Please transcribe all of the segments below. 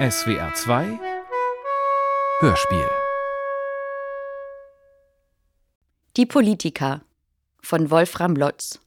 SWR 2 Hörspiel. Die Politiker von Wolfram Lotz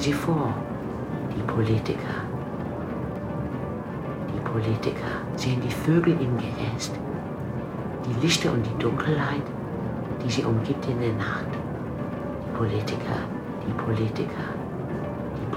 sie vor, die Politiker? Die Politiker sehen die Vögel im Geäst, die Lichter und die Dunkelheit, die sie umgibt in der Nacht. Die Politiker, die Politiker,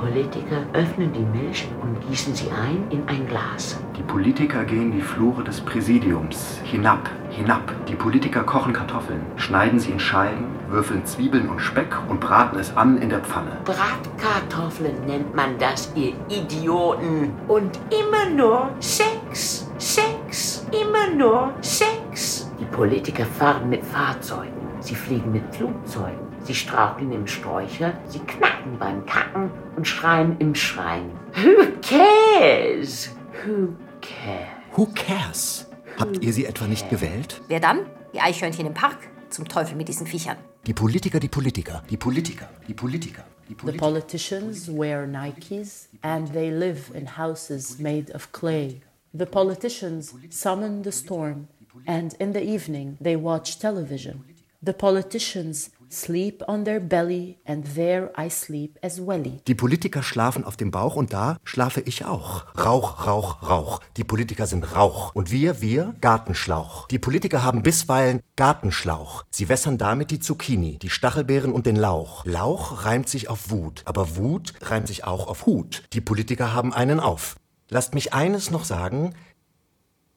Politiker öffnen die Milch und gießen sie ein in ein Glas. Die Politiker gehen die Flure des Präsidiums hinab, hinab. Die Politiker kochen Kartoffeln, schneiden sie in Scheiben, würfeln Zwiebeln und Speck und braten es an in der Pfanne. Bratkartoffeln nennt man das, ihr Idioten. Und immer nur Sex, Sex, immer nur Sex. Die Politiker fahren mit Fahrzeugen, sie fliegen mit Flugzeugen, sie straucheln im Sträucher, sie knacken beim Kacken und schreien im Schreien. Who cares? Who cares? Who cares? Habt ihr sie etwa nicht gewählt? Wer dann? Die Eichhörnchen im Park? Zum Teufel mit diesen Viechern. Die Politiker, die Politiker. Die Politiker, die Politiker, die The Politiker. politicians wear Nikes and they live in houses made of clay. The politicians summon the storm and in the evening they watch television. The politicians sleep on their belly and there I sleep as welly. Die Politiker schlafen auf dem Bauch und da schlafe ich auch. Rauch, Rauch, Rauch. Die Politiker sind Rauch. Und wir, wir, Gartenschlauch. Die Politiker haben bisweilen Gartenschlauch. Sie wässern damit die Zucchini, die Stachelbeeren und den Lauch. Lauch reimt sich auf Wut, aber Wut reimt sich auch auf Hut. Die Politiker haben einen auf. Lasst mich eines noch sagen.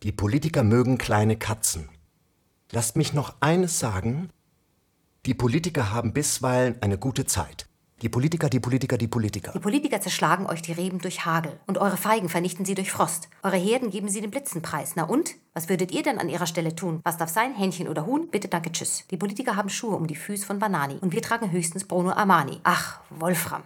Die Politiker mögen kleine Katzen. Lasst mich noch eines sagen. Die Politiker haben bisweilen eine gute Zeit. Die Politiker, die Politiker, die Politiker. Die Politiker zerschlagen euch die Reben durch Hagel und eure Feigen vernichten sie durch Frost. Eure Herden geben sie den Blitzenpreis. Na und? Was würdet ihr denn an ihrer Stelle tun? Was darf sein? Hähnchen oder Huhn? Bitte, danke, tschüss. Die Politiker haben Schuhe um die Füße von Banani und wir tragen höchstens Bruno Armani. Ach, Wolfram.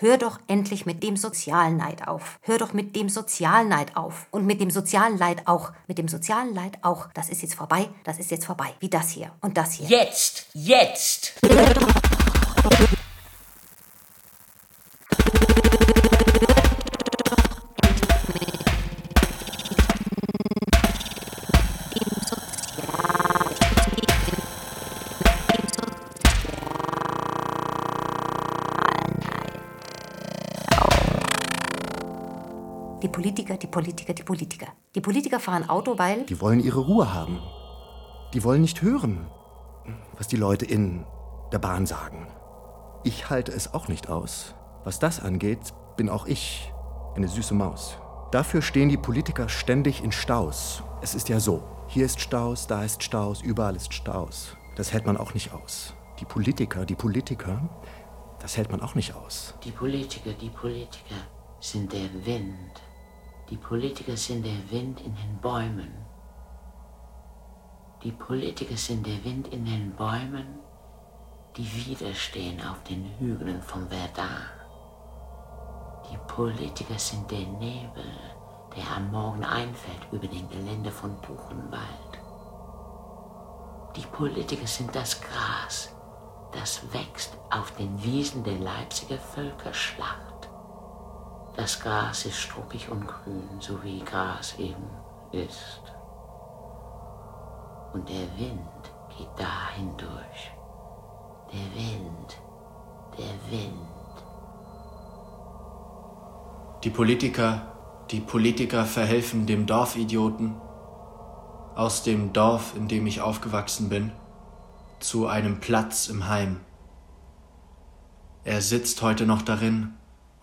Hör doch endlich mit dem Sozialneid auf. Hör doch mit dem Sozialneid auf. Und mit dem sozialen Leid auch. Mit dem sozialen Leid auch. Das ist jetzt vorbei. Das ist jetzt vorbei. Wie das hier und das hier. Jetzt, jetzt! Politiker, die Politiker, die Politiker. Die Politiker fahren Auto, weil. Die wollen ihre Ruhe haben. Die wollen nicht hören, was die Leute in der Bahn sagen. Ich halte es auch nicht aus. Was das angeht, bin auch ich eine süße Maus. Dafür stehen die Politiker ständig in Staus. Es ist ja so. Hier ist Staus, da ist Staus, überall ist Staus. Das hält man auch nicht aus. Die Politiker, die Politiker, das hält man auch nicht aus. Die Politiker, die Politiker sind der Wind. Die Politiker sind der Wind in den Bäumen. Die Politiker sind der Wind in den Bäumen, die widerstehen auf den Hügeln von Verdun. Die Politiker sind der Nebel, der am Morgen einfällt über den Gelände von Buchenwald. Die Politiker sind das Gras, das wächst auf den Wiesen der Leipziger Völkerschlacht. Das Gras ist struppig und grün, so wie Gras eben ist. Und der Wind geht da hindurch. Der Wind, der Wind. Die Politiker, die Politiker verhelfen dem Dorfidioten aus dem Dorf, in dem ich aufgewachsen bin, zu einem Platz im Heim. Er sitzt heute noch darin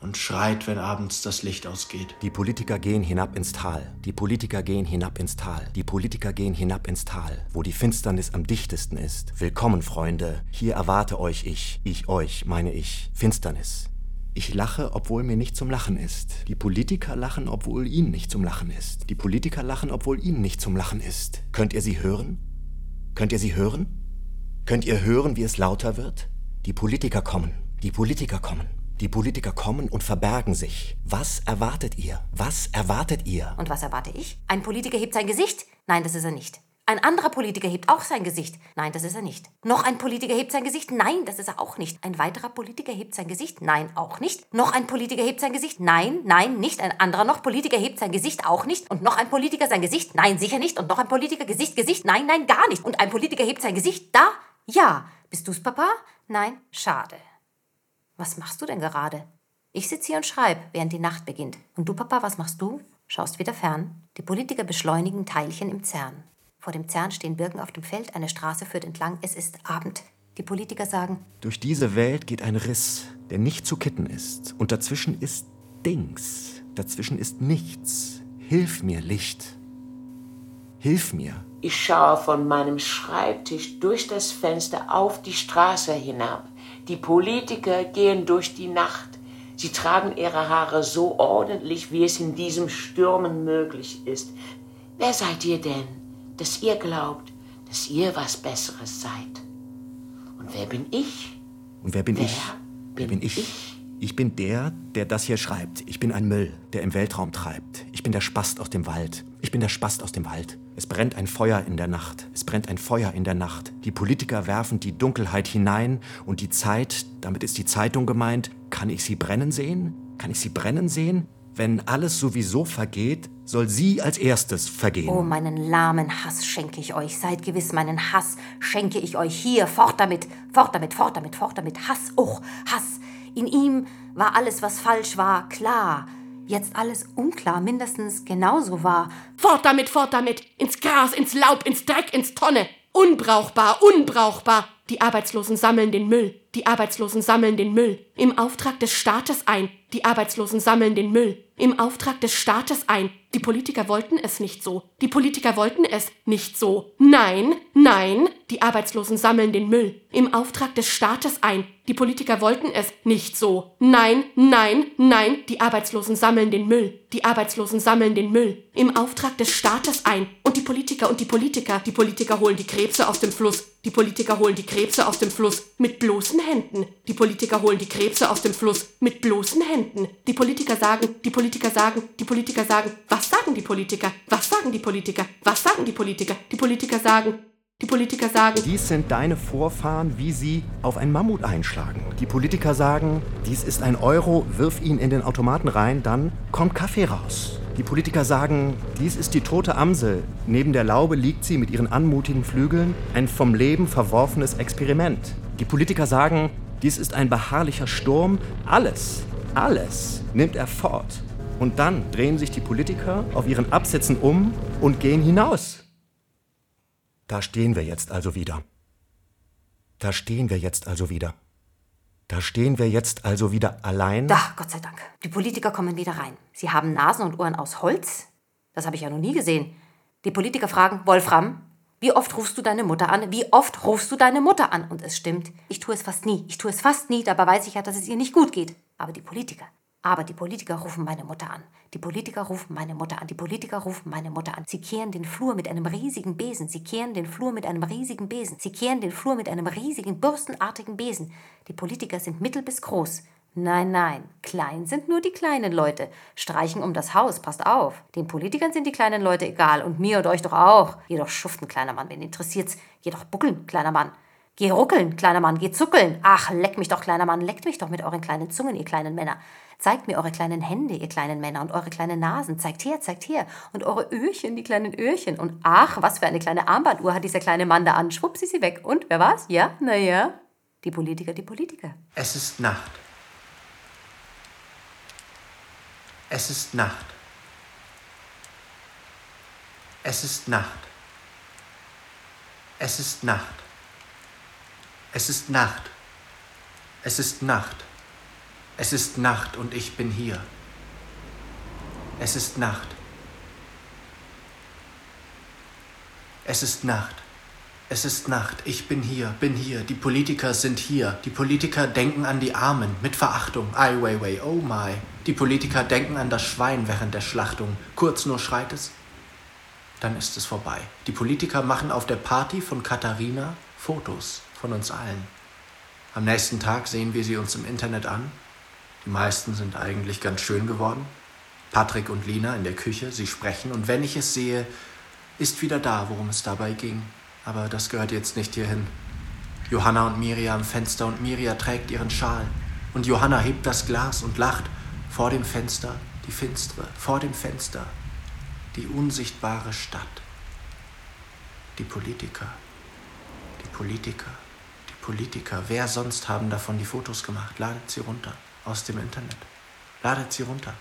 und schreit, wenn abends das Licht ausgeht. Die Politiker gehen hinab ins Tal. Die Politiker gehen hinab ins Tal. Die Politiker gehen hinab ins Tal, wo die Finsternis am dichtesten ist. Willkommen, Freunde. Hier erwarte euch ich. Ich euch, meine ich. Finsternis. Ich lache, obwohl mir nicht zum Lachen ist. Die Politiker lachen, obwohl ihnen nicht zum Lachen ist. Die Politiker lachen, obwohl ihnen nicht zum Lachen ist. Könnt ihr sie hören? Könnt ihr sie hören? Könnt ihr hören, wie es lauter wird? Die Politiker kommen. Die Politiker kommen. Die Politiker kommen und verbergen sich. Was erwartet ihr? Was erwartet ihr? Und was erwarte ich? Ein Politiker hebt sein Gesicht? Nein, das ist er nicht. Ein anderer Politiker hebt auch sein Gesicht. Nein, das ist er nicht. Noch ein Politiker hebt sein Gesicht. Nein, das ist er auch nicht. Ein weiterer Politiker hebt sein Gesicht. Nein, auch nicht. Noch ein Politiker hebt sein Gesicht. Nein, nein, nicht. Ein anderer noch Politiker hebt sein Gesicht auch nicht. Und noch ein Politiker sein Gesicht. Nein, sicher nicht. Und noch ein Politiker Gesicht, Gesicht. Nein, nein, gar nicht. Und ein Politiker hebt sein Gesicht. Da? Ja. Bist du's, Papa? Nein, schade. Was machst du denn gerade? Ich sitze hier und schreibe, während die Nacht beginnt. Und du, Papa, was machst du? Schaust wieder fern. Die Politiker beschleunigen Teilchen im Zern. Vor dem Zern stehen Birken auf dem Feld, eine Straße führt entlang, es ist Abend. Die Politiker sagen, Durch diese Welt geht ein Riss, der nicht zu kitten ist. Und dazwischen ist Dings. Dazwischen ist nichts. Hilf mir, Licht. Hilf mir. Ich schaue von meinem Schreibtisch durch das Fenster auf die Straße hinab. Die Politiker gehen durch die Nacht. Sie tragen ihre Haare so ordentlich, wie es in diesem Stürmen möglich ist. Wer seid ihr denn, dass ihr glaubt, dass ihr was Besseres seid? Und wer bin ich? Und wer bin Wer ich? Wer bin bin ich? ich? Ich bin der, der das hier schreibt. Ich bin ein Müll, der im Weltraum treibt. Ich bin der Spast aus dem Wald. Ich bin der Spast aus dem Wald. Es brennt ein Feuer in der Nacht. Es brennt ein Feuer in der Nacht. Die Politiker werfen die Dunkelheit hinein und die Zeit, damit ist die Zeitung gemeint, kann ich sie brennen sehen? Kann ich sie brennen sehen? Wenn alles sowieso vergeht, soll sie als erstes vergehen. Oh, meinen lahmen Hass schenke ich euch. Seid gewiss, meinen Hass schenke ich euch hier. Fort damit, fort damit, fort damit, fort damit. Hass, oh, Hass. In ihm war alles, was falsch war, klar. Jetzt alles unklar, mindestens genauso war. Fort damit, fort damit! Ins Gras, ins Laub, ins Dreck, ins Tonne! Unbrauchbar, unbrauchbar! Die Arbeitslosen sammeln den Müll. Die Arbeitslosen sammeln den Müll. Im Auftrag des Staates ein. Die Arbeitslosen sammeln den Müll. Im Auftrag des Staates ein. Die Politiker wollten es nicht so. Die Politiker wollten es nicht so. Nein, nein, die Arbeitslosen sammeln den Müll. Im Auftrag des Staates ein. Die Politiker wollten es nicht so. Nein, nein, nein, die Arbeitslosen sammeln den Müll. Die Arbeitslosen sammeln den Müll. Im Auftrag des Staates ein. Und die Politiker und die Politiker, die Politiker holen die Krebse aus dem Fluss. Die Politiker holen die Krebse aus dem Fluss mit bloßen Händen. Die Politiker holen die Krebse aus dem Fluss mit bloßen Händen. Die Politiker sagen, die Politiker sagen, die Politiker sagen, was sagen die Politiker? Was sagen die Politiker? Was sagen die Politiker? Die Politiker sagen, die Politiker sagen, Dies sind deine Vorfahren, wie sie auf ein Mammut einschlagen. Die Politiker sagen, dies ist ein Euro, wirf ihn in den Automaten rein, dann kommt Kaffee raus. Die Politiker sagen, dies ist die tote Amsel. Neben der Laube liegt sie mit ihren anmutigen Flügeln, ein vom Leben verworfenes Experiment. Die Politiker sagen, dies ist ein beharrlicher Sturm. Alles, alles nimmt er fort. Und dann drehen sich die Politiker auf ihren Absätzen um und gehen hinaus. Da stehen wir jetzt also wieder. Da stehen wir jetzt also wieder. Da stehen wir jetzt also wieder allein. Da, Gott sei Dank. Die Politiker kommen wieder rein. Sie haben Nasen und Ohren aus Holz? Das habe ich ja noch nie gesehen. Die Politiker fragen, Wolfram, wie oft rufst du deine Mutter an? Wie oft rufst du deine Mutter an? Und es stimmt, ich tue es fast nie. Ich tue es fast nie, dabei weiß ich ja, dass es ihr nicht gut geht. Aber die Politiker, aber die Politiker rufen meine Mutter an. Die Politiker rufen meine Mutter an. Die Politiker rufen meine Mutter an. Sie kehren den Flur mit einem riesigen Besen. Sie kehren den Flur mit einem riesigen Besen. Sie kehren den Flur mit einem riesigen, bürstenartigen Besen. Die Politiker sind mittel bis groß. Nein, nein, klein sind nur die kleinen Leute. Streichen um das Haus, passt auf. Den Politikern sind die kleinen Leute egal und mir und euch doch auch. Jedoch schuften, kleiner Mann, wen interessiert's? Jedoch buckeln, kleiner Mann. Geh ruckeln, kleiner Mann, geh zuckeln. Ach, leck mich doch, kleiner Mann, leckt mich doch mit euren kleinen Zungen, ihr kleinen Männer. Zeigt mir eure kleinen Hände, ihr kleinen Männer, und eure kleinen Nasen. Zeigt her, zeigt her. Und eure Öhrchen, die kleinen Öhrchen. Und ach, was für eine kleine Armbanduhr hat dieser kleine Mann da an. Schwupps ist sie weg. Und, wer war's? Ja, na ja. Die Politiker, die Politiker. Es ist Nacht. Es ist Nacht. Es ist Nacht. Es ist Nacht. Es ist Nacht. Es ist Nacht. Es ist Nacht und ich bin hier. Es ist Nacht. Es ist Nacht. Es ist Nacht. Ich bin hier, bin hier. Die Politiker sind hier. Die Politiker denken an die Armen mit Verachtung. Ai Weiwei, oh my. Die Politiker denken an das Schwein während der Schlachtung. Kurz nur schreit es, dann ist es vorbei. Die Politiker machen auf der Party von Katharina Fotos von uns allen. Am nächsten Tag sehen wir sie uns im Internet an. Die meisten sind eigentlich ganz schön geworden. Patrick und Lina in der Küche, sie sprechen und wenn ich es sehe, ist wieder da, worum es dabei ging. Aber das gehört jetzt nicht hierhin. Johanna und Miria am Fenster und Miria trägt ihren Schal. Und Johanna hebt das Glas und lacht. Vor dem Fenster die finstere, vor dem Fenster die unsichtbare Stadt. Die Politiker, die Politiker, Politiker. Wer sonst haben davon die Fotos gemacht? Ladet sie runter aus dem Internet. Ladet sie runter.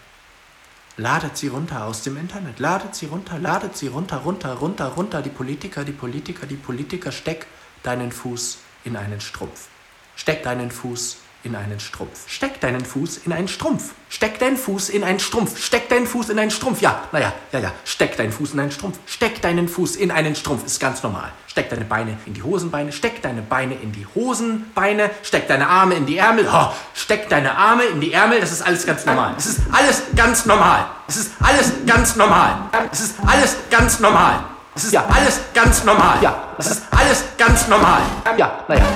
Ladet sie runter aus dem Internet. Ladet sie runter, ladet sie runter, runter, runter, runter. Die Politiker, die Politiker, die Politiker. Steck deinen Fuß in einen Strumpf. Steck deinen Fuß in einen Strumpf. Steck deinen Fuß in einen Strumpf. Steck deinen Fuß in einen Strumpf. Steck deinen Fuß in einen Strumpf. Ja, naja, ja, ja. Steck deinen Fuß in einen Strumpf. Steck deinen Fuß in einen Strumpf. Ist ganz normal. Steck deine Beine in die Hosenbeine. Steck deine Beine in die Hosenbeine. Steck deine Arme in die Ärmel. Oh, steck deine Arme in die Ärmel. Das ist alles ganz normal. Es ist alles ganz normal. Es ist alles ganz normal. Es ist alles ganz normal. Es ist ja alles ganz normal. Ja, es ist alles ganz normal. Ja, naja.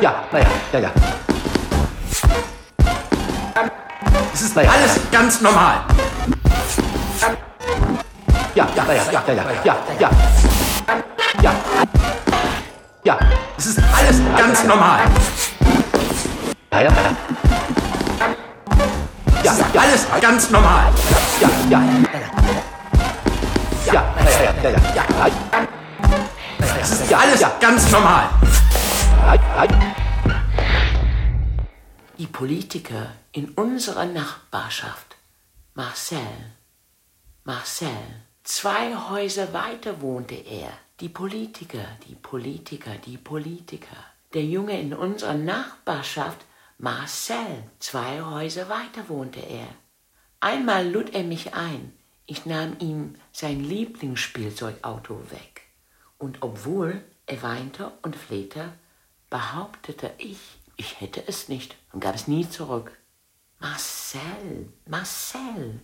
Ja, naja, ja, ja. Es ist naja, alles ganz normal. Ja, ja, naja, ja, ja, ja, ja, ja. Ja. Ja, es ist alles ganz normal. Ja, ja, ja. Ja, ja, alles ganz normal. Ja, ja. Ja, ja, ja, ja, ja, ja. Es ist ja alles ganz normal. Die Politiker in unserer Nachbarschaft, Marcel, Marcel, zwei Häuser weiter wohnte er. Die Politiker, die Politiker, die Politiker. Der Junge in unserer Nachbarschaft, Marcel, zwei Häuser weiter wohnte er. Einmal lud er mich ein. Ich nahm ihm sein Lieblingsspielzeugauto weg. Und obwohl er weinte und flehte, behauptete ich, ich hätte es nicht und gab es nie zurück. Marcel, Marcel,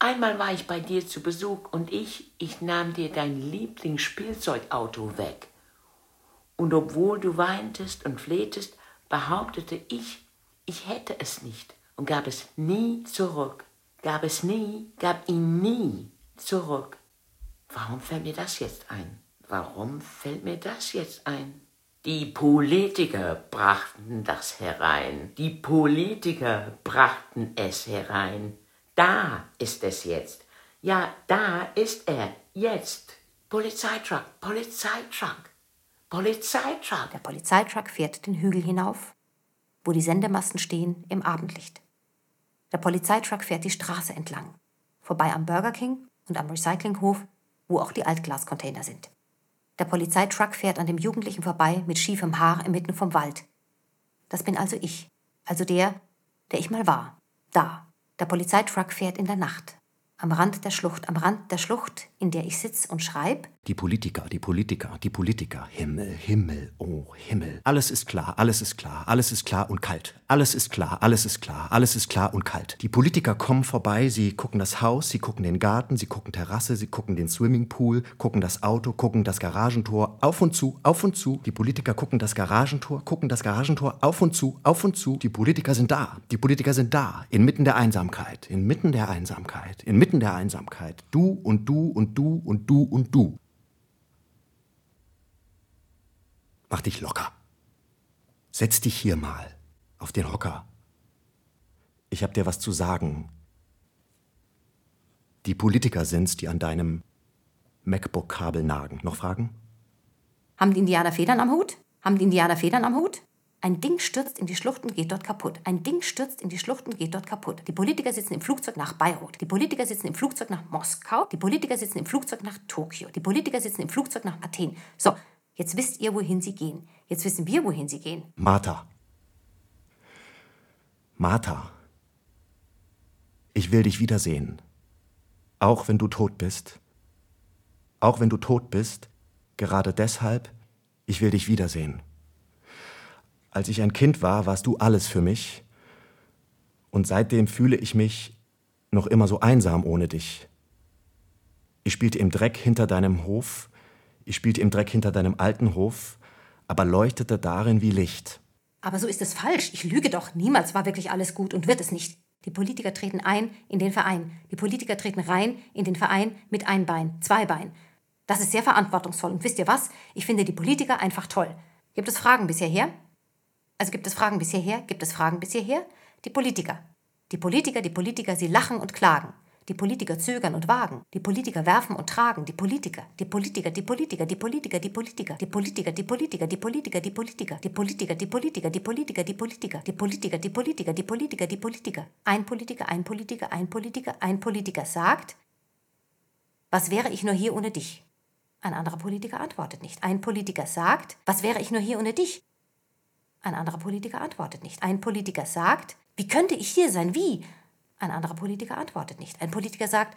einmal war ich bei dir zu Besuch und ich, ich nahm dir dein Lieblingsspielzeugauto weg. Und obwohl du weintest und flehtest, behauptete ich, ich hätte es nicht und gab es nie zurück. Gab es nie, gab ihn nie zurück. Warum fällt mir das jetzt ein? Warum fällt mir das jetzt ein? Die Politiker brachten das herein. Die Politiker brachten es herein. Da ist es jetzt. Ja, da ist er. Jetzt. Polizeitruck, Polizeitruck, Polizeitruck. Der Polizeitruck fährt den Hügel hinauf, wo die Sendemasten stehen im Abendlicht. Der Polizeitruck fährt die Straße entlang, vorbei am Burger King und am Recyclinghof, wo auch die Altglascontainer sind. Der Polizeitruck fährt an dem Jugendlichen vorbei mit schiefem Haar inmitten vom Wald. Das bin also ich, also der, der ich mal war. Da. Der Polizeitruck fährt in der Nacht. Am Rand der Schlucht, am Rand der Schlucht, in der ich sitz und schreib. Die Politiker, die Politiker, die Politiker. Himmel, Himmel, oh Himmel. Alles ist klar, alles ist klar, alles ist klar und kalt. Alles ist klar, alles ist klar, alles ist klar und kalt. Die Politiker kommen vorbei, sie gucken das Haus, sie gucken den Garten, sie gucken Terrasse, sie gucken den Swimmingpool, gucken das Auto, gucken das Garagentor, auf und zu, auf und zu. Die Politiker gucken das Garagentor, gucken das Garagentor, auf und zu, auf und zu. Die Politiker sind da, die Politiker sind da, inmitten der Einsamkeit, inmitten der Einsamkeit, inmitten der Einsamkeit. Du und du und du und du und du. Mach dich locker. Setz dich hier mal auf den Hocker. Ich hab dir was zu sagen. Die Politiker sind's, die an deinem MacBook-Kabel nagen. Noch Fragen? Haben die Indianer Federn am Hut? Haben die Indianer Federn am Hut? Ein Ding stürzt in die Schlucht und geht dort kaputt. Ein Ding stürzt in die Schlucht und geht dort kaputt. Die Politiker sitzen im Flugzeug nach Beirut. Die Politiker sitzen im Flugzeug nach Moskau. Die Politiker sitzen im Flugzeug nach Tokio. Die Politiker sitzen im Flugzeug nach Athen. So, jetzt wisst ihr, wohin sie gehen. Jetzt wissen wir, wohin sie gehen. Martha. Martha. Ich will dich wiedersehen. Auch wenn du tot bist. Auch wenn du tot bist. Gerade deshalb, ich will dich wiedersehen. Als ich ein Kind war, warst du alles für mich. Und seitdem fühle ich mich noch immer so einsam ohne dich. Ich spielte im Dreck hinter deinem Hof, ich spielte im Dreck hinter deinem alten Hof, aber leuchtete darin wie Licht. Aber so ist es falsch. Ich lüge doch. Niemals war wirklich alles gut und wird es nicht. Die Politiker treten ein in den Verein. Die Politiker treten rein in den Verein mit ein Bein, zwei Bein. Das ist sehr verantwortungsvoll. Und wisst ihr was? Ich finde die Politiker einfach toll. Gibt es Fragen bis hierher? Also gibt es Fragen bis hierher? Gibt es Fragen bis hierher? Die Politiker. Die Politiker, die Politiker, sie lachen und klagen. Die Politiker zögern und wagen. Die Politiker werfen und tragen. Die Politiker, die Politiker, die Politiker, die Politiker, die Politiker, die Politiker, die Politiker, die Politiker, die Politiker, die Politiker, die Politiker, die Politiker, die Politiker, die Politiker, die Politiker, die Politiker, die Politiker. Ein Politiker, ein Politiker, ein Politiker, ein Politiker sagt, was wäre ich nur hier ohne dich? Ein anderer Politiker antwortet nicht. Ein Politiker sagt, was wäre ich nur hier ohne dich? Ein anderer Politiker antwortet nicht. Ein Politiker sagt, wie könnte ich hier sein? Wie? Ein anderer Politiker antwortet nicht. Ein Politiker sagt,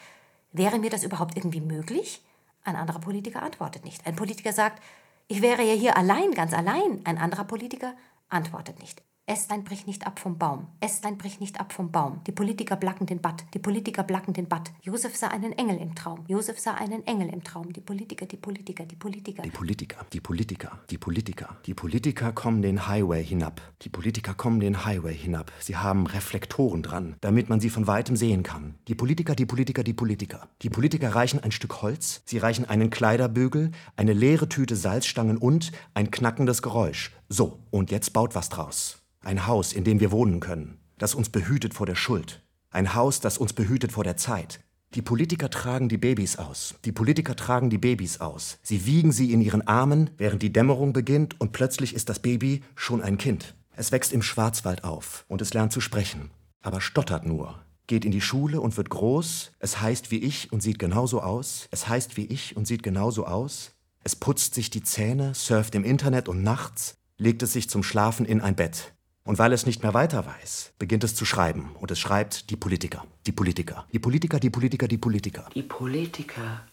wäre mir das überhaupt irgendwie möglich? Ein anderer Politiker antwortet nicht. Ein Politiker sagt, ich wäre ja hier allein, ganz allein. Ein anderer Politiker antwortet nicht. Ästlein bricht nicht ab vom Baum. Ästlein bricht nicht ab vom Baum. Die Politiker blacken den Bad. Die Politiker blacken den Bad. Josef sah einen Engel im Traum. Josef sah einen Engel im Traum. Die Politiker, die Politiker, die Politiker. Die Politiker, die Politiker, die Politiker. Die Politiker kommen den Highway hinab. Die Politiker kommen den Highway hinab. Sie haben Reflektoren dran, damit man sie von weitem sehen kann. Die Politiker, die Politiker, die Politiker. Die Politiker reichen ein Stück Holz, sie reichen einen Kleiderbügel, eine leere Tüte Salzstangen und ein knackendes Geräusch. So, und jetzt baut was draus. Ein Haus, in dem wir wohnen können, das uns behütet vor der Schuld. Ein Haus, das uns behütet vor der Zeit. Die Politiker tragen die Babys aus. Die Politiker tragen die Babys aus. Sie wiegen sie in ihren Armen, während die Dämmerung beginnt und plötzlich ist das Baby schon ein Kind. Es wächst im Schwarzwald auf und es lernt zu sprechen, aber stottert nur. Geht in die Schule und wird groß. Es heißt wie ich und sieht genauso aus. Es heißt wie ich und sieht genauso aus. Es putzt sich die Zähne, surft im Internet und nachts legt es sich zum Schlafen in ein Bett. Und weil es nicht mehr weiter weiß, beginnt es zu schreiben. Und es schreibt die Politiker, die Politiker, die Politiker, die Politiker, die Politiker. Die Politiker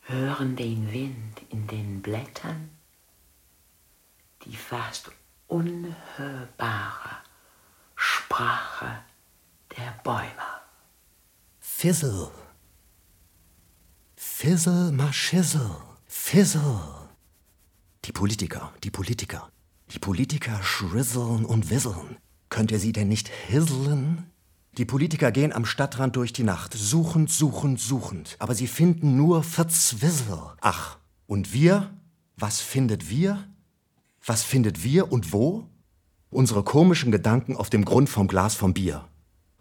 hören den Wind in den Blättern, die fast unhörbare Sprache der Bäume. Fizzle. Fizzle, ma. Fizzle. Die Politiker, die Politiker, die Politiker schrisseln und wisseln. Könnt ihr sie denn nicht hisseln? Die Politiker gehen am Stadtrand durch die Nacht, suchend, suchend, suchend. Aber sie finden nur Verzwissel. Ach, und wir? Was findet wir? Was findet wir und wo? Unsere komischen Gedanken auf dem Grund vom Glas vom Bier.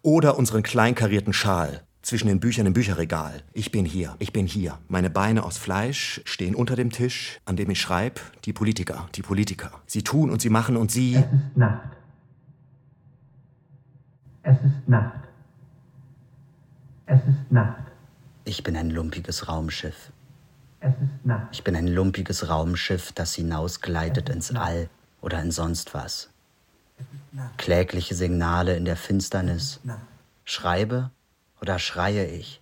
Oder unseren kleinkarierten Schal, zwischen den Büchern im Bücherregal. Ich bin hier, ich bin hier. Meine Beine aus Fleisch stehen unter dem Tisch, an dem ich schreibe. Die Politiker, die Politiker. Sie tun und sie machen und sie. Es ist Nacht. Es ist Nacht. Es ist Nacht. Ich bin ein lumpiges Raumschiff. Es ist Nacht. Ich bin ein lumpiges Raumschiff, das hinausgleitet ins All oder in sonst was. Klägliche Signale in der Finsternis. Schreibe oder schreie ich?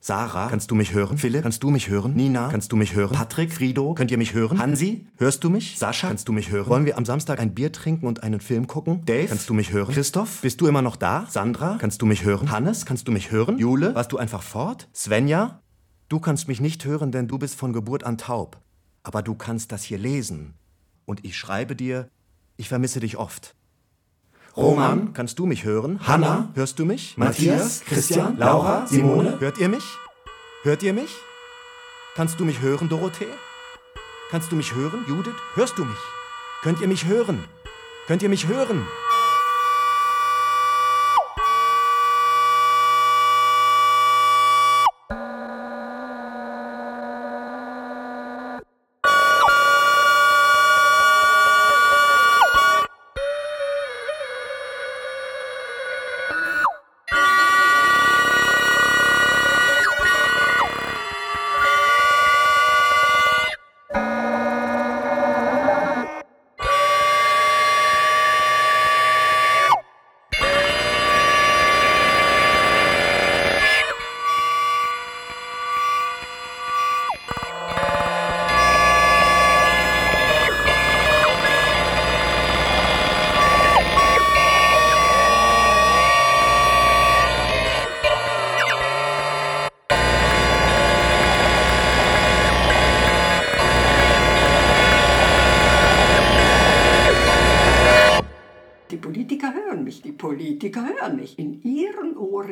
Sarah, kannst du mich hören? Philipp, kannst du mich hören? Nina, kannst du mich hören? Patrick, Frido, könnt ihr mich hören? Hansi, hörst du mich? Sascha, kannst du mich hören? Wollen wir am Samstag ein Bier trinken und einen Film gucken? Dave, kannst du mich hören? Christoph, bist du immer noch da? Sandra, kannst du mich hören? Hannes, kannst du mich hören? Jule, warst du einfach fort? Svenja, du kannst mich nicht hören, denn du bist von Geburt an taub. Aber du kannst das hier lesen. Und ich schreibe dir, ich vermisse dich oft. Roman, kannst du mich hören? Hanna, hörst du mich? Matthias, Christian, Laura, Simone, hört ihr mich? Hört ihr mich? Kannst du mich hören, Dorothee? Kannst du mich hören, Judith? Hörst du mich? Könnt ihr mich hören? Könnt ihr mich hören? Hören mich. In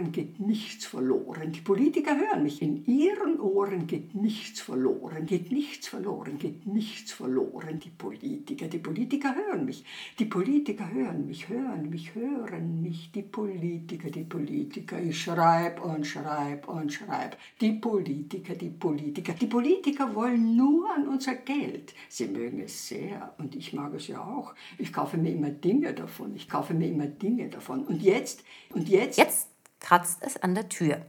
Ohren geht nichts verloren. Die Politiker hören mich. In ihren Ohren geht nichts verloren, geht nichts verloren, geht nichts verloren. Die Politiker, die Politiker hören mich. Die Politiker hören mich, hören mich, hören mich. Die Politiker, die Politiker. Ich schreib und schreib und schreib. Die Politiker, die Politiker. Die Politiker wollen nur an unser Geld. Sie mögen es sehr und ich mag es ja auch. Ich kaufe mir immer Dinge davon. Ich kaufe mir immer Dinge davon. Und jetzt, und jetzt. Jetzt kratzt es an der Tür.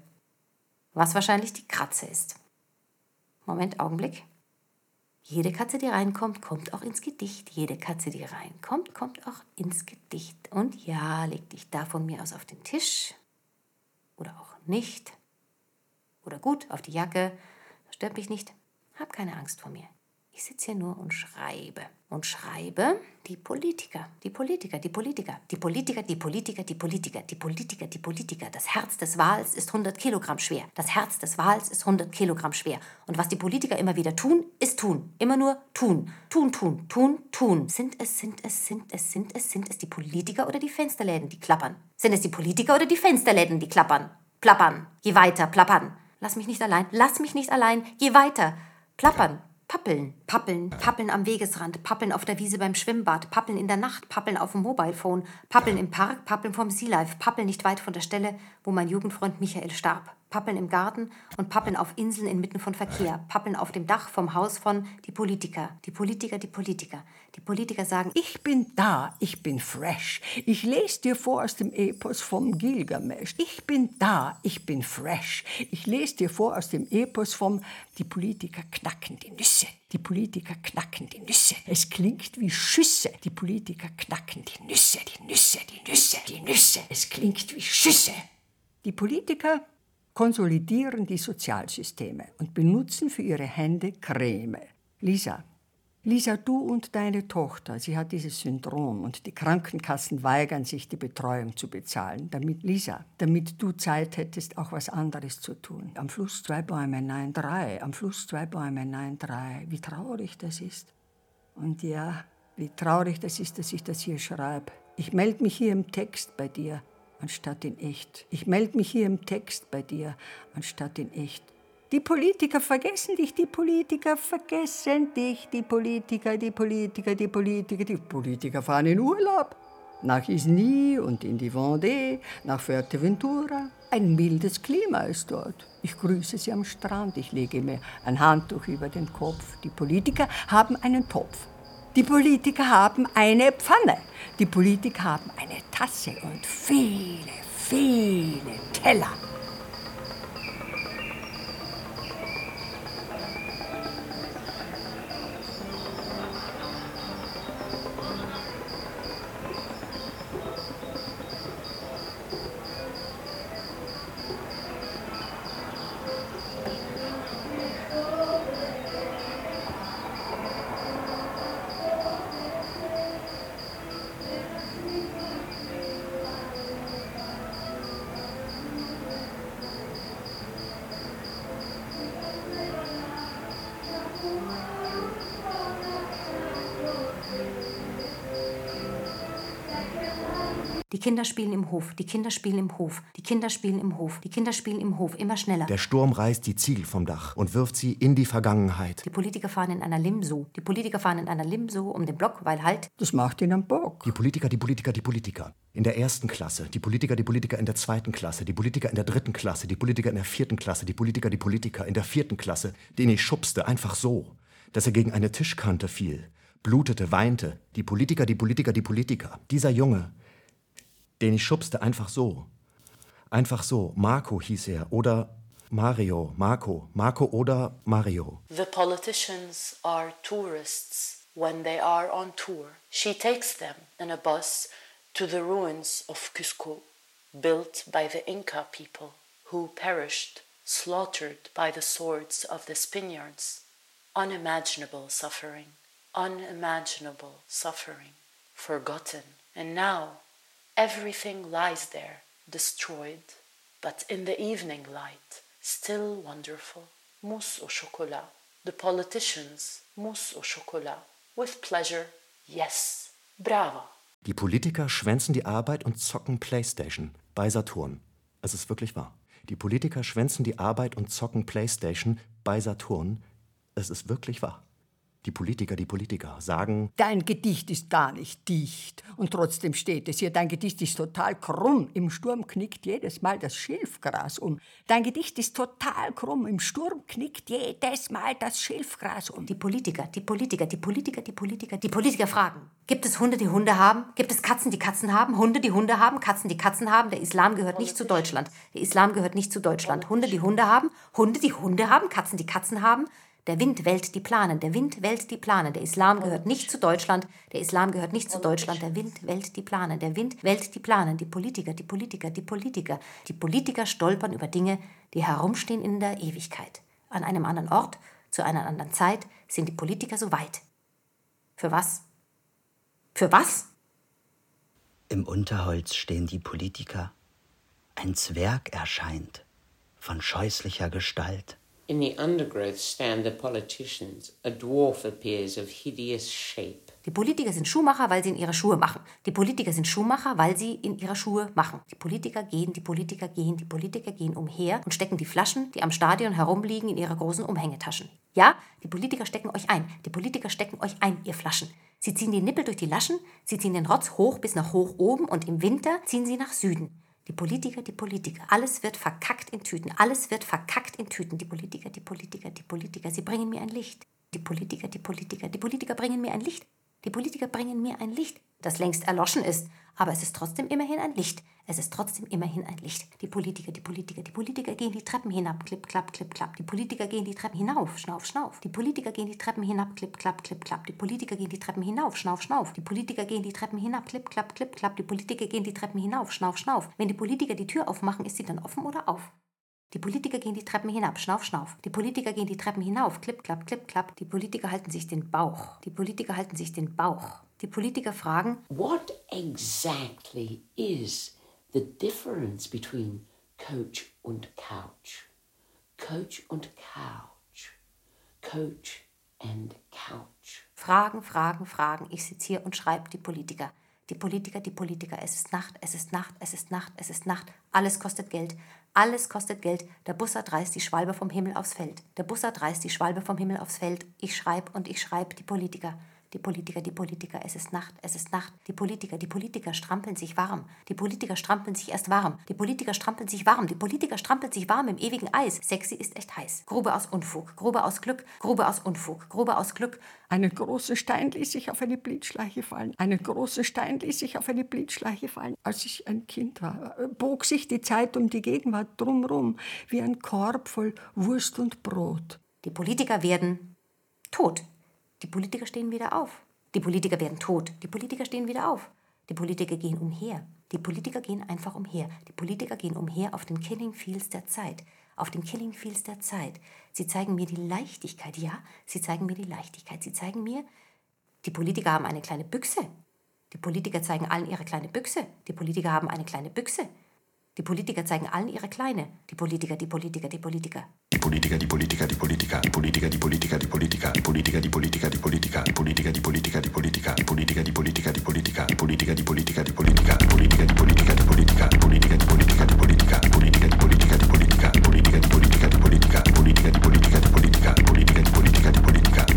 Was wahrscheinlich die Kratze ist. Moment, Augenblick. Jede Katze, die reinkommt, kommt auch ins Gedicht. Jede Katze, die reinkommt, kommt auch ins Gedicht. Und ja, leg dich da von mir aus auf den Tisch. Oder auch nicht. Oder gut, auf die Jacke. Stört mich nicht. Hab keine Angst vor mir. Ich sitze hier nur und schreibe. Und schreibe die Politiker, die Politiker, die Politiker, die Politiker, die Politiker, die Politiker, die Politiker, die Politiker. Das Herz des Wals ist 100 Kilogramm schwer. Das Herz des Wals ist 100 Kilogramm schwer. Und was die Politiker immer wieder tun, ist tun. Immer nur tun. Tun, tun, tun, tun. Sind es, sind es, sind es, sind es, sind es die Politiker oder die Fensterläden, die klappern? Sind es die Politiker oder die Fensterläden, die klappern? Plappern. Je weiter, plappern. Lass mich nicht allein. Lass mich nicht allein. Je weiter. Plappern. Pappeln, pappeln, pappeln am Wegesrand, pappeln auf der Wiese beim Schwimmbad, pappeln in der Nacht, pappeln auf dem Mobilephone, pappeln im Park, pappeln vom Sea Life, pappeln nicht weit von der Stelle, wo mein Jugendfreund Michael starb, pappeln im Garten und pappeln auf Inseln inmitten von Verkehr, pappeln auf dem Dach vom Haus von die Politiker, die Politiker, die Politiker. Die Politiker sagen, ich bin da, ich bin fresh. Ich lese dir vor aus dem Epos vom Gilgamesh. Ich bin da, ich bin fresh. Ich lese dir vor aus dem Epos vom Die Politiker knacken die Nüsse. Die Politiker knacken die Nüsse. Es klingt wie Schüsse. Die Politiker knacken die Nüsse, die Nüsse, die Nüsse, die Nüsse. Es klingt wie Schüsse. Die Politiker konsolidieren die Sozialsysteme und benutzen für ihre Hände Creme. Lisa, Lisa, du und deine Tochter, sie hat dieses Syndrom und die Krankenkassen weigern sich, die Betreuung zu bezahlen. Damit, Lisa, damit du Zeit hättest, auch was anderes zu tun. Am Fluss zwei Bäume, nein, drei. Am Fluss zwei Bäume, nein, drei. Wie traurig das ist. Und ja, wie traurig das ist, dass ich das hier schreibe. Ich melde mich hier im Text bei dir, anstatt in echt. Ich melde mich hier im Text bei dir, anstatt in echt. Die Politiker vergessen dich, die Politiker vergessen dich, die Politiker, die Politiker, die Politiker, die Politiker fahren in Urlaub. Nach Isny und in die Vendée, nach Fuerteventura. Ein mildes Klima ist dort. Ich grüße sie am Strand, ich lege mir ein Handtuch über den Kopf. Die Politiker haben einen Topf. Die Politiker haben eine Pfanne. Die Politiker haben eine Tasse und viele, viele Teller. Kinder spielen im Hof, die Kinder spielen im Hof, die Kinder spielen im Hof, die Kinder spielen im Hof, immer schneller. Der Sturm reißt die Ziegel vom Dach und wirft sie in die Vergangenheit. Die Politiker fahren in einer Limso. Die Politiker fahren in einer Limso um den Block, weil halt. Das macht ihnen Bock. Die Politiker, die Politiker, die Politiker. In der ersten Klasse, die Politiker, die Politiker in der zweiten Klasse, die Politiker in der dritten Klasse, die Politiker in der vierten Klasse, die Politiker, die Politiker in der vierten Klasse, den ich schubste, einfach so, dass er gegen eine Tischkante fiel, blutete, weinte. Die Politiker, die Politiker, die Politiker. Dieser Junge, den ich schubste, einfach so. Einfach so. Marco hieß er oder Mario, Marco, Marco oder Mario. The politicians are tourists when they are on tour. She takes them in a bus to the ruins of Cusco, built by the Inca people who perished, slaughtered by the swords of the Spaniards. Unimaginable suffering, unimaginable suffering, forgotten. And now everything lies there, destroyed, but in the evening light, still wonderful. Mousse au chocolat. The politicians, mousse au chocolat. With pleasure, yes. Bravo. Die Politiker schwänzen die Arbeit und zocken Playstation bei Saturn. Es ist wirklich wahr. Die Politiker schwänzen die Arbeit und zocken Playstation bei Saturn. Es ist wirklich wahr. Die Politiker, die Politiker sagen, Dein Gedicht ist gar nicht dicht. Und trotzdem steht es hier, dein Gedicht ist total krumm. Im Sturm knickt jedes Mal das Schilfgras um. Dein Gedicht ist total krumm. Im Sturm knickt jedes Mal das Schilfgras um. Die Politiker, die Politiker, die Politiker, die Politiker, die Politiker fragen. Gibt es Hunde, die Hunde haben? Gibt es Katzen, die Katzen haben? Hunde, die Hunde haben? Katzen, die Katzen haben? Der Islam gehört nicht zu Deutschland. Der Islam gehört nicht zu Deutschland. Hunde, die Hunde haben? Hunde, die Hunde haben? Katzen, die Katzen haben? Der Wind wählt die Planen, der Wind wählt die Planen. Der Islam gehört nicht zu Deutschland, der Islam gehört nicht zu Deutschland. Der Wind wählt die Planen, der Wind wählt die Planen. Die Politiker, die Politiker, die Politiker. Die Politiker stolpern über Dinge, die herumstehen in der Ewigkeit. An einem anderen Ort, zu einer anderen Zeit sind die Politiker so weit. Für was? Für was? Im Unterholz stehen die Politiker. Ein Zwerg erscheint, von scheußlicher Gestalt. In the undergrowth stand the politicians. A dwarf appears of hideous shape. Die Politiker sind Schuhmacher, weil sie in ihre Schuhe machen. Die Politiker sind Schuhmacher, weil sie in ihre Schuhe machen. Die Politiker gehen, die Politiker gehen, die Politiker gehen umher und stecken die Flaschen, die am Stadion herumliegen, in ihre großen Umhängetaschen. Ja, die Politiker stecken euch ein. Die Politiker stecken euch ein, ihr Flaschen. Sie ziehen die Nippel durch die Laschen, sie ziehen den Rotz hoch bis nach hoch oben und im Winter ziehen sie nach Süden. Die Politiker, die Politiker, alles wird verkackt in Tüten, alles wird verkackt in Tüten. Die Politiker, die Politiker, die Politiker, sie bringen mir ein Licht. Die Politiker, die Politiker, die Politiker bringen mir ein Licht. Die Politiker bringen mir ein Licht, das längst erloschen ist, aber es ist trotzdem immerhin ein Licht. Es ist trotzdem immerhin ein Licht. Die Politiker, die Politiker, die Politiker gehen die Treppen hinab, klipp, klapp, klipp, klapp. Die Politiker gehen die Treppen hinauf, schnauf, schnauf. Die Politiker gehen die Treppen hinab, klipp, klapp, klipp, klapp. Die Politiker gehen die Treppen hinauf, schnauf, schnauf. Die Politiker gehen die Treppen hinab, klipp, klapp, klipp, klapp. Die Politiker gehen die Treppen hinauf, schnauf, schnauf. Wenn die Politiker die Tür aufmachen, ist sie dann offen oder auf? Die Politiker gehen die Treppen hinab, schnauf, schnauf. Die Politiker gehen die Treppen hinauf, klipp, klapp, klipp, klapp. Die Politiker halten sich den Bauch. Die Politiker halten sich den Bauch. Die Politiker fragen, What exactly is the difference between coach und couch? Coach und couch. Coach and couch. Fragen, Fragen, Fragen. Ich sitze hier und schreibe die Politiker. Die Politiker, die Politiker. Es ist Nacht, es ist Nacht, es ist Nacht, es ist Nacht. Alles kostet Geld. Alles kostet Geld. Der Bussard reißt die Schwalbe vom Himmel aufs Feld. Der Bussard reißt die Schwalbe vom Himmel aufs Feld. Ich schreibe und ich schreibe die Politiker. Die Politiker, die Politiker, es ist Nacht, es ist Nacht. Die Politiker, die Politiker strampeln sich warm. Die Politiker strampeln sich erst warm. Die Politiker strampeln sich warm. Die Politiker strampeln sich warm im ewigen Eis. Sexy ist echt heiß. Grube aus Unfug, Grube aus Glück, Grube aus Unfug, Grube aus Glück. Einen großen Stein ließ ich auf eine Blitzschleiche fallen. Einen großen Stein ließ ich auf eine Blitzschleiche fallen. Als ich ein Kind war, bog sich die Zeit um die Gegenwart drumrum, wie ein Korb voll Wurst und Brot. Die Politiker werden tot. Die Politiker stehen wieder auf. Die Politiker werden tot. Die Politiker stehen wieder auf. Die Politiker gehen umher. Die Politiker gehen einfach umher. Die Politiker gehen umher auf den Killing Fields der Zeit. Auf den Killing Fields der Zeit. Sie zeigen mir die Leichtigkeit. Ja, sie zeigen mir die Leichtigkeit. Sie zeigen mir, die Politiker haben eine kleine Büchse. Die Politiker zeigen allen ihre kleine Büchse. Die Politiker haben eine kleine Büchse. Die Politiker zeigen allen ihre Kleine. Die Politiker, die Politiker, die Politiker. Die Politiker, die Politiker, die Politiker, die Politiker, die Politiker, die Politiker, die Politiker, die Politiker, die Politiker, die Politiker, die Politiker, die Politiker, Politiker, die Politiker, die Politiker, Politiker, die Politiker, die Politiker, Politiker, die Politiker, die Politiker, Politiker, die Politiker, die Politiker, Politiker, die Politiker, die Politiker, Politiker, die Politiker, die Politiker, Politiker, die Politiker, die Politiker, Politiker, die Politiker, die Politiker, Politiker,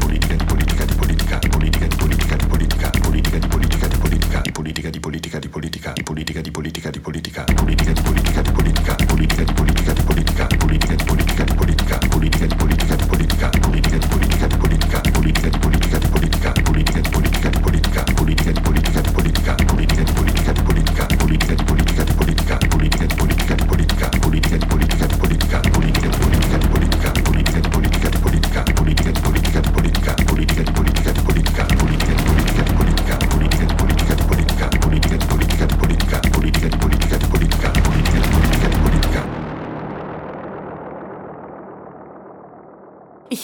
Politiker, Politiker, die Politiker, die Politiker, Politiker, die Politiker, die Politiker, Politiker, die Politiker, die Politiker, Politiker, die Politiker, die Politiker, Politiker, die Politiker, die Politiker, Politiker, die Politiker, die Politiker, Politiker, die Politiker, die Politiker, Politiker, die Politiker, die Politiker, Politiker, die Politiker, die Politiker, Politiker, die Politiker, die Politiker, Politiker, die Politiker, die Politiker, Politiker, die Politiker, die Politiker,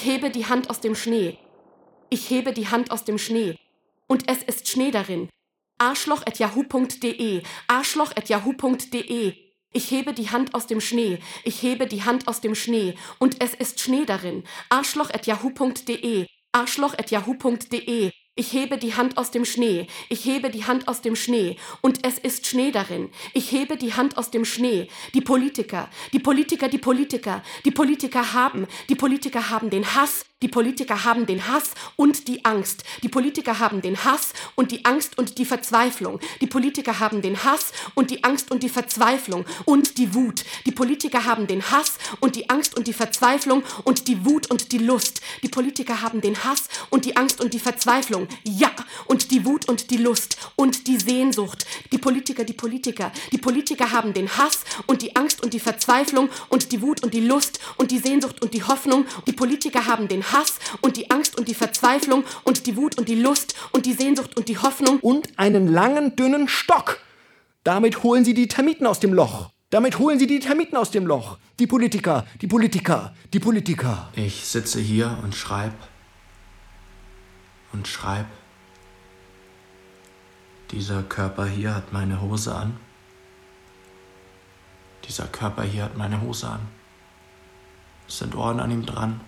Ich hebe die Hand aus dem Schnee. Ich hebe die Hand aus dem Schnee. Und es ist Schnee darin. Arschloch.yahoo.de. Arschloch.yahoo.de. Ich hebe die Hand aus dem Schnee. Ich hebe die Hand aus dem Schnee. Und es ist Schnee darin. Arschloch.yahoo.de. Arschloch.yahoo.de. Ich hebe die Hand aus dem Schnee. Ich hebe die Hand aus dem Schnee. Und es ist Schnee darin. Ich hebe die Hand aus dem Schnee. Die Politiker, die Politiker, die Politiker, die Politiker haben, die Politiker haben den Hass, die Politiker haben den Hass und die Angst. Die Politiker haben den Hass und die Angst und die Verzweiflung. Die Politiker haben den Hass und die Angst und die Verzweiflung und die Wut. Die Politiker haben den Hass und die Angst und die Verzweiflung und die Wut und die Lust. Die Politiker haben den Hass und die Angst und die Verzweiflung. Ja, und die Wut und die Lust und die Sehnsucht. Die Politiker, die Politiker, die Politiker haben den Hass und die Angst und die Verzweiflung und die Wut und die Lust und die Sehnsucht und die Hoffnung. Die Politiker haben den Hass und die Angst und die Verzweiflung und die Wut und die Lust und die Sehnsucht und die Hoffnung. Und einen langen, dünnen Stock. Damit holen sie die Termiten aus dem Loch. Damit holen sie die Termiten aus dem Loch. Die Politiker, die Politiker, die Politiker. Ich sitze hier und schreib und schreib. Dieser Körper hier hat meine Hose an. Dieser Körper hier hat meine Hose an. Es sind Ohren an ihm dran.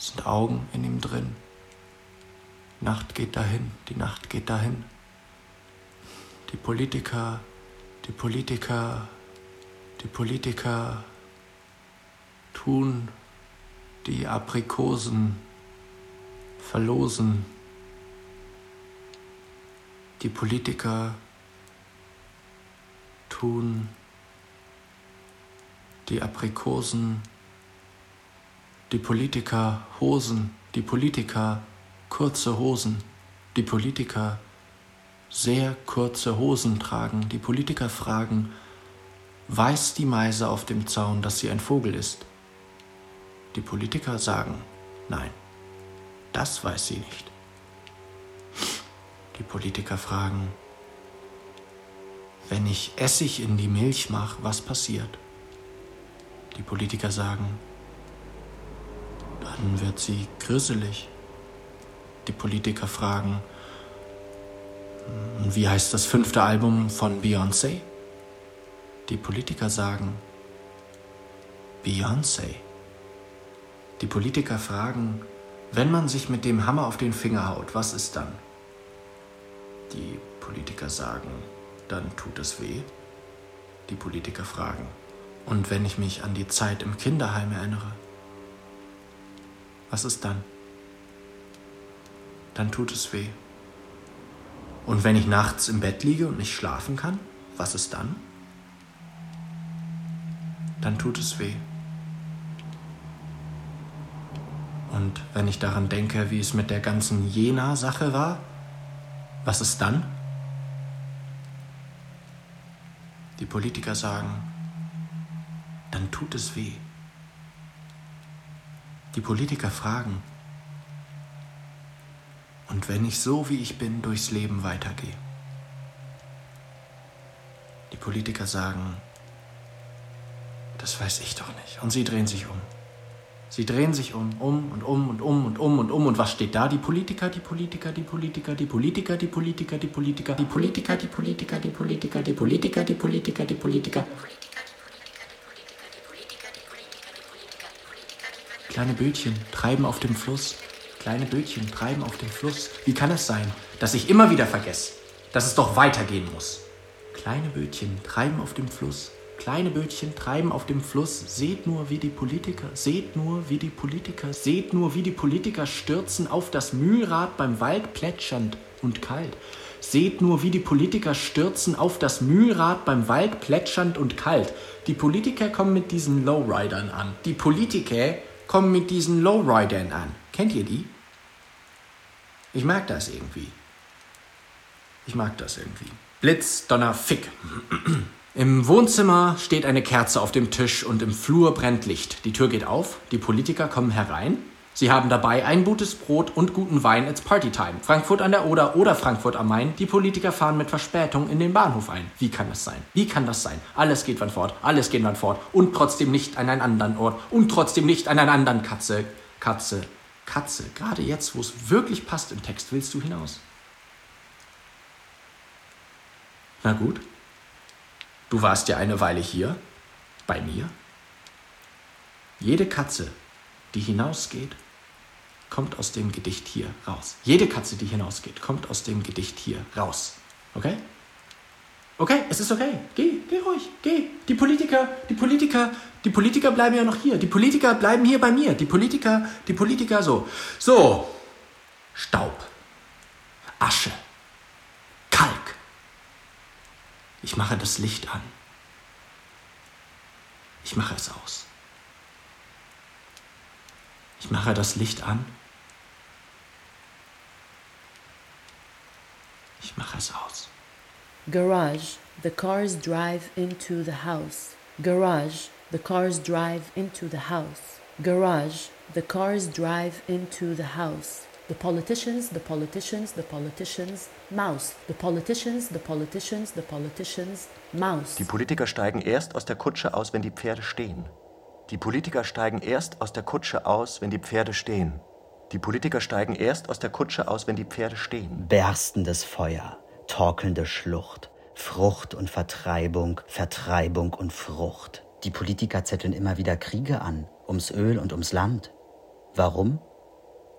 Sind Augen in ihm drin. Nacht geht dahin, die Nacht geht dahin. Die Politiker, die Politiker, die Politiker tun die Aprikosen verlosen. Die Politiker tun die Aprikosen, die Politiker Hosen, die Politiker kurze Hosen, die Politiker sehr kurze Hosen tragen, die Politiker fragen, weiß die Meise auf dem Zaun, dass sie ein Vogel ist? Die Politiker sagen, nein, das weiß sie nicht. Die Politiker fragen, wenn ich Essig in die Milch mache, was passiert? Die Politiker sagen, dann wird sie grisselig. Die Politiker fragen, wie heißt das fünfte Album von Beyoncé? Die Politiker sagen, Beyoncé. Die Politiker fragen, wenn man sich mit dem Hammer auf den Finger haut, was ist dann? Die Politiker sagen, dann tut es weh. Die Politiker fragen, und wenn ich mich an die Zeit im Kinderheim erinnere, was ist dann? Dann tut es weh. Und wenn ich nachts im Bett liege und nicht schlafen kann, was ist dann? Dann tut es weh. Und wenn ich daran denke, wie es mit der ganzen Jena-Sache war, was ist dann? Die Politiker sagen, dann tut es weh. Die Politiker fragen, und wenn ich so wie ich bin durchs Leben weitergehe? Die Politiker sagen, das weiß ich doch nicht. Und sie drehen sich um. Sie drehen sich um, um und um und um und um und um. Und was steht da? Die Politiker, die Politiker, die Politiker, die Politiker, die Politiker, die Politiker, die Politiker, die Politiker, die Politiker, die Politiker, die Politiker, die Politiker. Kleine Bötchen treiben auf dem Fluss. Kleine Bötchen treiben auf dem Fluss. Wie kann es sein, dass ich immer wieder vergesse, dass es doch weitergehen muss? Kleine Bötchen treiben auf dem Fluss. Kleine Bötchen treiben auf dem Fluss. Seht nur, wie die Politiker, seht nur, wie die Politiker, seht nur, wie die Politiker stürzen auf das Mühlrad beim Wald plätschernd und kalt. Seht nur, wie die Politiker stürzen auf das Mühlrad beim Wald plätschernd und kalt. Die Politiker kommen mit diesen Lowridern an. Die Politiker kommen mit diesen Lowridern an. Kennt ihr die? Ich mag das irgendwie. Ich mag das irgendwie. Blitz, Donner, Fick. Im Wohnzimmer steht eine Kerze auf dem Tisch und im Flur brennt Licht. Die Tür geht auf, die Politiker kommen herein. Sie haben dabei ein gutes Brot und guten Wein. It's Partytime. Frankfurt an der Oder oder Frankfurt am Main. Die Politiker fahren mit Verspätung in den Bahnhof ein. Wie kann das sein? Wie kann das sein? Alles geht wann fort, alles geht wann fort. Und trotzdem nicht an einen anderen Ort. Und trotzdem nicht an einen anderen Katze. Katze. Katze. Gerade jetzt, wo es wirklich passt im Text, willst du hinaus. Na gut. Du warst ja eine Weile hier, bei mir. Jede Katze, die hinausgeht, kommt aus dem Gedicht hier raus. Jede Katze, die hinausgeht, kommt aus dem Gedicht hier raus. Okay? Okay, es ist okay. Geh, geh ruhig, geh. Die Politiker, die Politiker, die Politiker bleiben ja noch hier. Die Politiker bleiben hier bei mir. Die Politiker, die Politiker so. So. Staub. Asche. Kalk. Ich mache das Licht an. Ich mache es aus. Ich mache das Licht an. Ich mache es aus. Garage, the cars drive into the house. Garage, the cars drive into the house. Garage, the cars drive into the house. The politicians, the politicians, the politicians, Mouse. The politicians, the politicians, the politicians, Mouse. Die Politiker steigen erst aus der Kutsche aus, wenn die Pferde stehen. Die Politiker steigen erst aus der Kutsche aus, wenn die Pferde stehen. Die Politiker steigen erst aus der Kutsche aus, wenn die Pferde stehen. Berstendes Feuer, torkelnde Schlucht, Frucht und Vertreibung, Vertreibung und Frucht. Die Politiker zetteln immer wieder Kriege an, ums Öl und ums Land. Warum?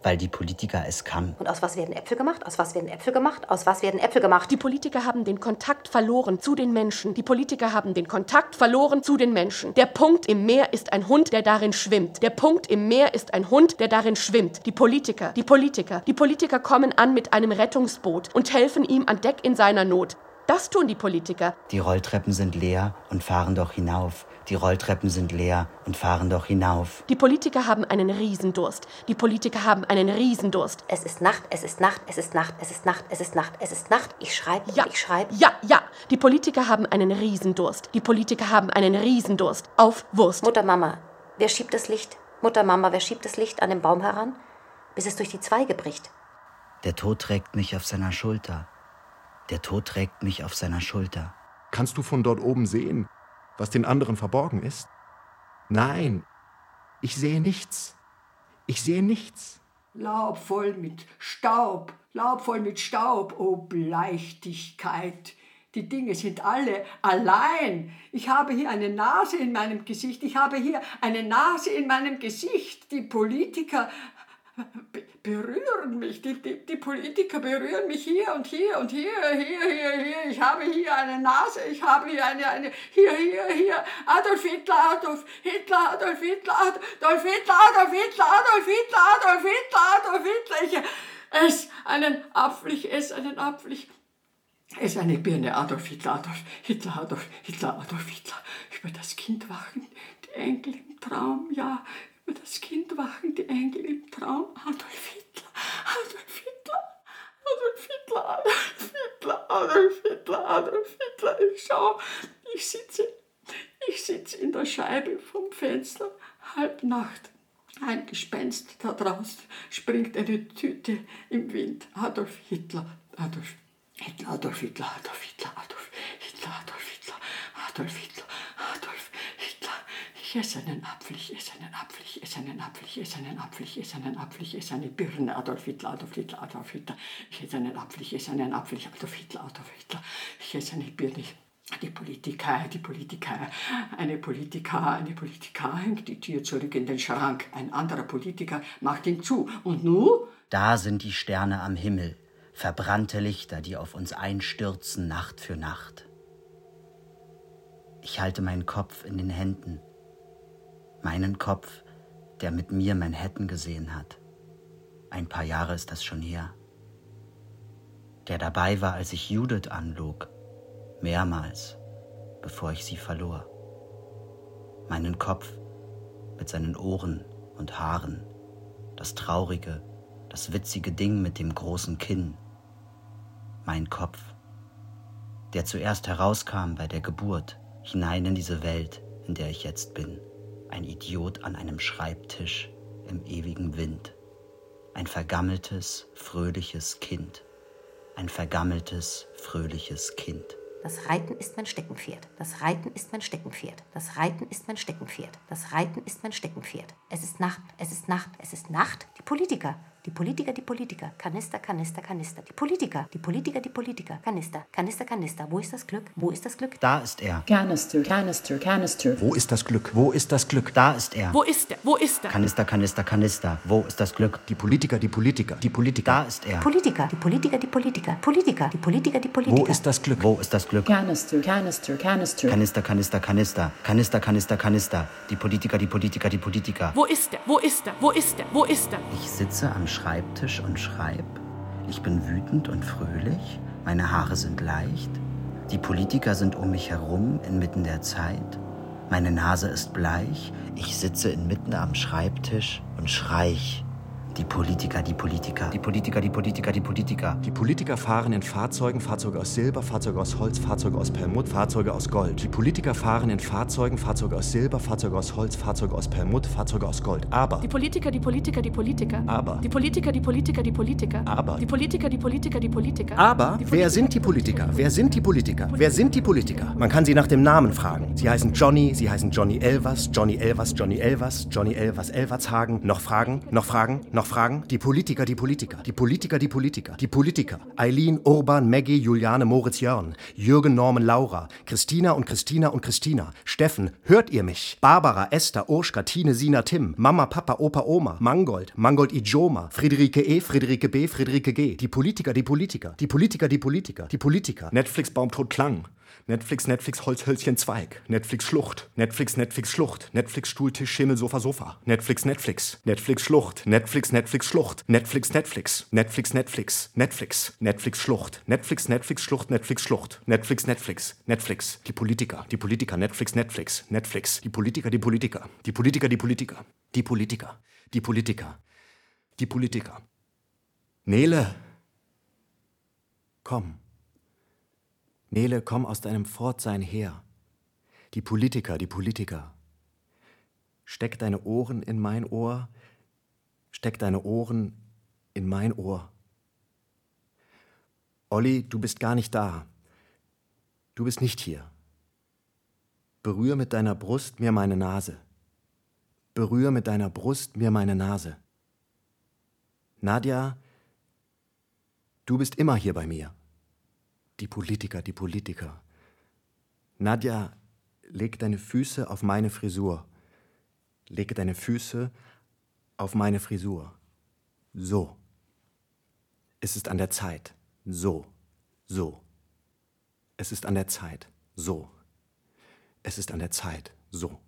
Weil die Politiker es kann. Und aus was werden Äpfel gemacht? Aus was werden Äpfel gemacht? Aus was werden Äpfel gemacht? Die Politiker haben den Kontakt verloren zu den Menschen. Die Politiker haben den Kontakt verloren zu den Menschen. Der Punkt im Meer ist ein Hund, der darin schwimmt. Der Punkt im Meer ist ein Hund, der darin schwimmt. Die Politiker, die Politiker, die Politiker kommen an mit einem Rettungsboot und helfen ihm an Deck in seiner Not. Das tun die Politiker. Die Rolltreppen sind leer und fahren doch hinauf. Die Rolltreppen sind leer und fahren doch hinauf. Die Politiker haben einen Riesendurst. Die Politiker haben einen Riesendurst. Es ist Nacht, es ist Nacht, es ist Nacht, es ist Nacht, es ist Nacht, es ist Nacht. Ich schreibe, ja, ich schreibe. Ja, ja. Die Politiker haben einen Riesendurst. Die Politiker haben einen Riesendurst. Auf Wurst. Mutter Mama, wer schiebt das Licht? Mutter Mama, wer schiebt das Licht an den Baum heran, bis es durch die Zweige bricht? Der Tod trägt mich auf seiner Schulter. Der Tod trägt mich auf seiner Schulter. Kannst du von dort oben sehen, was den anderen verborgen ist? Nein, ich sehe nichts. Ich sehe nichts. Laub voll mit Staub, Laub voll mit Staub, o Leichtigkeit. Die Dinge sind alle allein. Ich habe hier eine Nase in meinem Gesicht. Ich habe hier eine Nase in meinem Gesicht. Die Politiker berühren mich. Die, die, die Politiker berühren mich hier und hier und hier, hier, hier, hier. Ich habe hier eine Nase. Ich habe hier eine, eine hier, hier, hier. Adolf Hitler, Adolf Hitler, Adolf Hitler, Adolf Hitler, Adolf Hitler, Adolf Hitler, Adolf Hitler, Adolf Hitler. Ich esse einen Apfel, ich esse einen Apfel. Ich es ist eine Birne, Adolf Hitler, Adolf Hitler, Adolf Hitler, Adolf Hitler. Über das Kind wachen die Engel im Traum, ja, das Kind wachen die Engel im Traum. Adolf Hitler, Adolf Hitler, Adolf Hitler, Adolf Hitler, Adolf Hitler, Adolf Hitler. Ich schau, ich sitze, ich sitze in der Scheibe vom Fenster, halb Nacht. Ein Gespenst da draußen springt eine Tüte im Wind. Adolf Hitler, Adolf Hitler, Adolf Hitler, Adolf Hitler, Adolf Hitler, Adolf Hitler, Adolf Hitler, Adolf Hitler. Ich esse einen Apfel, ich esse einen Apfel, ich esse einen Apfel, ich esse einen Apfel, ich esse einen Apfel, ich esse eine Birne, Adolf Hitler, Adolf Hitler, Adolf Hitler. Ich esse einen Apfel, ich esse einen Apfel, ich Adolf Hitler, Adolf Hitler. Ich esse eine Birne. Die Politiker, die Politiker, eine Politiker, eine Politiker hängt die Tür zurück in den Schrank. Ein anderer Politiker macht ihn zu. Und nu? Da sind die Sterne am Himmel, verbrannte Lichter, die auf uns einstürzen Nacht für Nacht. Ich halte meinen Kopf in den Händen, meinen Kopf, der mit mir Manhattan gesehen hat. Ein paar Jahre ist das schon her. Der dabei war, als ich Judith anlog, mehrmals, bevor ich sie verlor. Meinen Kopf mit seinen Ohren und Haaren, das traurige, das witzige Ding mit dem großen Kinn. Mein Kopf, der zuerst herauskam bei der Geburt, hinein in diese Welt, in der ich jetzt bin. Ein Idiot an einem Schreibtisch im ewigen Wind. Ein vergammeltes, fröhliches Kind. Ein vergammeltes, fröhliches Kind. Das Reiten ist mein Steckenpferd. Das Reiten ist mein Steckenpferd. Das Reiten ist mein Steckenpferd. Das Reiten ist mein Steckenpferd. Es ist Nacht, es ist Nacht, es ist Nacht. Die Politiker, die Politiker, die Politiker. Kanister, Kanister, Kanister. Die Politiker, die Politiker, die Politiker. Kanister, Kanister, Kanister. Wo ist das Glück? Wo ist das Glück? Da ist er. Canister, Canister, Canister. Wo ist das Glück? Wo ist das Glück? Da ist er. Wo ist er? Wo ist er? Kanister, Kanister, Kanister. Wo ist das Glück? Die Politiker, die Politiker, die Politiker. Da ist er. Politiker, die Politiker, die Politiker. Politiker, die Politiker, die Politiker. Wo ist das Glück? Wo ist das Glück? Canister, Canister, Canister. Kanister, Kanister, Kanister. Kanister, Kanister, Kanister. Die Politiker, die Politiker, die Politiker. Wo ist er? Wo ist er? Wo ist er? Wo ist er? Ich sitze am Schreibtisch und schreib. Ich bin wütend und fröhlich. Meine Haare sind leicht. Die Politiker sind um mich herum inmitten der Zeit. Meine Nase ist bleich. Ich sitze inmitten am Schreibtisch und schreich. Die Politiker, die Politiker, die Politiker, die Politiker, die Politiker. Die Politiker fahren in Fahrzeugen, Fahrzeuge aus Silber, Fahrzeuge aus Holz, Fahrzeuge aus Perlmutt, Fahrzeuge aus Gold. Die Politiker fahren in Fahrzeugen, Fahrzeuge aus Silber, Fahrzeuge aus Holz, Fahrzeuge aus Perlmutt, Fahrzeuge aus Gold. Aber. Die Politiker, die Politiker, die Politiker. Aber. Die Politiker, die Politiker, die Politiker. Aber. Die Politiker, die Politiker, die Politiker. Aber Die wer sind die Politiker? Wer sind die Politiker? Wer sind die Politiker? Man kann sie nach dem Namen fragen. Sie heißen Johnny, sie heißen Johnny Elvers, Johnny Elvers, Johnny Elvers, Johnny Elvers, Elvershagen. Noch Fragen? Noch Fragen? Noch Fragen? Die Politiker, die Politiker, die Politiker, die Politiker, die Politiker. Eileen, Urban, Maggie, Juliane, Moritz, Jörn, Jürgen, Norman, Laura, Christina und Christina und Christina, Steffen, hört ihr mich? Barbara, Esther, Urschka, Tine, Sina, Tim, Mama, Papa, Opa, Oma, Mangold, Mangold, Ijoma, Friederike E, Friederike B, Friederike G. Die Politiker, die Politiker, die Politiker, die Politiker, die Politiker. Netflix, Baumtod, Klang. Netflix, Netflix, Holzhölzchen, Zweig. Netflix, Schlucht. Netflix, Netflix, Schlucht. Netflix, Stuhltisch, Schimmel, Sofa, Sofa. Netflix, Netflix. Netflix, Schlucht. Netflix, Netflix, Schlucht. Netflix, Netflix. Netflix, Netflix. Netflix. Netflix, Schlucht. Netflix, Netflix, Schlucht. Netflix, Schlucht. Netflix, Netflix. Netflix. Die Politiker. Die Politiker. Netflix, Netflix. Netflix. Die Politiker, die Politiker. Die Politiker, die Politiker. Die Politiker. Die Politiker. Die Politiker. Nele. Komm. Nele, komm aus deinem Fortsein her. Die Politiker, die Politiker. Steck deine Ohren in mein Ohr, steck deine Ohren in mein Ohr. Olli, du bist gar nicht da. Du bist nicht hier. Berühr mit deiner Brust mir meine Nase. Berühr mit deiner Brust mir meine Nase. Nadja, du bist immer hier bei mir. Die Politiker, die Politiker. Nadja, leg deine Füße auf meine Frisur. Leg deine Füße auf meine Frisur. So. Es ist an der Zeit. So. So. Es ist an der Zeit. So. Es ist an der Zeit. So.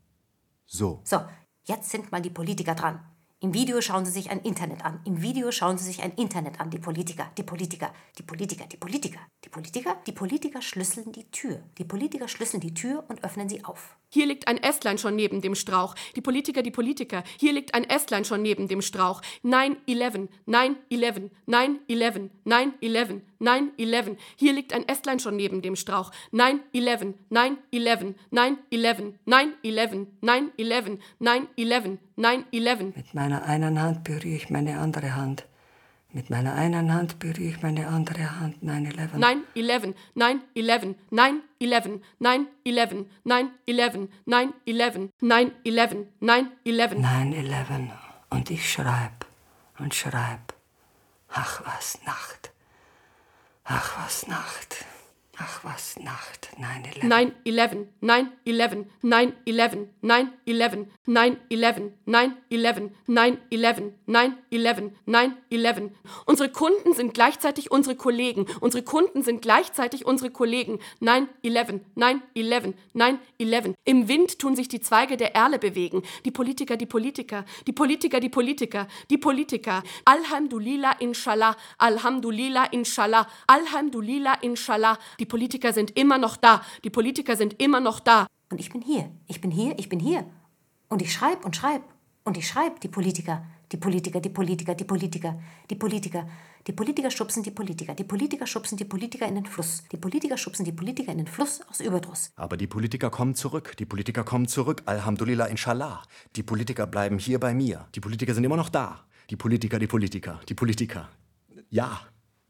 So. So, jetzt sind mal die Politiker dran. Im Video schauen Sie sich ein Internet an. Im Video schauen Sie sich ein Internet an. Die Politiker, die Politiker, die Politiker, die Politiker, die Politiker, die Politiker schlüsseln die Tür. Die Politiker schlüsseln die Tür und öffnen sie auf. Hier liegt ein Ästlein schon neben dem Strauch. Die Politiker, die Politiker. Hier liegt ein Ästlein schon neben dem Strauch. 9-11, 9-11, 9-11, 9-11, 9-11. Hier liegt ein Ästlein schon neben dem Strauch. 9-11, 9-11, 9-11, 9-11, 9-11, 9-11, 9-11. Mit meiner einen Hand berühre ich meine andere Hand. Mit meiner einen Hand berühre ich meine andere Hand 9-11. 9-11, 9-11, 9-11, 9-11, 9-11, 9-11, 9-11, 9-11. 9-11. Und ich schreib und schreib. Ach, was Nacht. Ach, was Nacht. Ach, was Nacht. 9-11. 9-11, 9-11, 9-11, 9-11, 9-11, 9-11, 9-11, 9-11, 9-11. Unsere Kunden sind gleichzeitig unsere Kollegen. Unsere Kunden sind gleichzeitig unsere Kollegen. 9-11, 9-11, 9-11. Im Wind tun sich die Zweige der Erle bewegen. Die Politiker, die Politiker, die Politiker, die Politiker, die Politiker. Alhamdulillah, inshallah, Alhamdulillah, inshallah, Alhamdulillah, inshallah. Politiker sind immer noch da. Die Politiker sind immer noch da. Und ich bin hier. Ich bin hier. Ich bin hier. Und ich schreib und schreib. Und ich schreib die Politiker. Die Politiker, die Politiker, die Politiker, die Politiker. Die Politiker schubsen die Politiker. Die Politiker schubsen die Politiker in den Fluss. Die Politiker schubsen die Politiker in den Fluss aus Überdruss. Aber die Politiker kommen zurück. Die Politiker kommen zurück. Alhamdulillah, inshallah. Die Politiker bleiben hier bei mir. Die Politiker sind immer noch da. Die Politiker, die Politiker, die Politiker. Ja,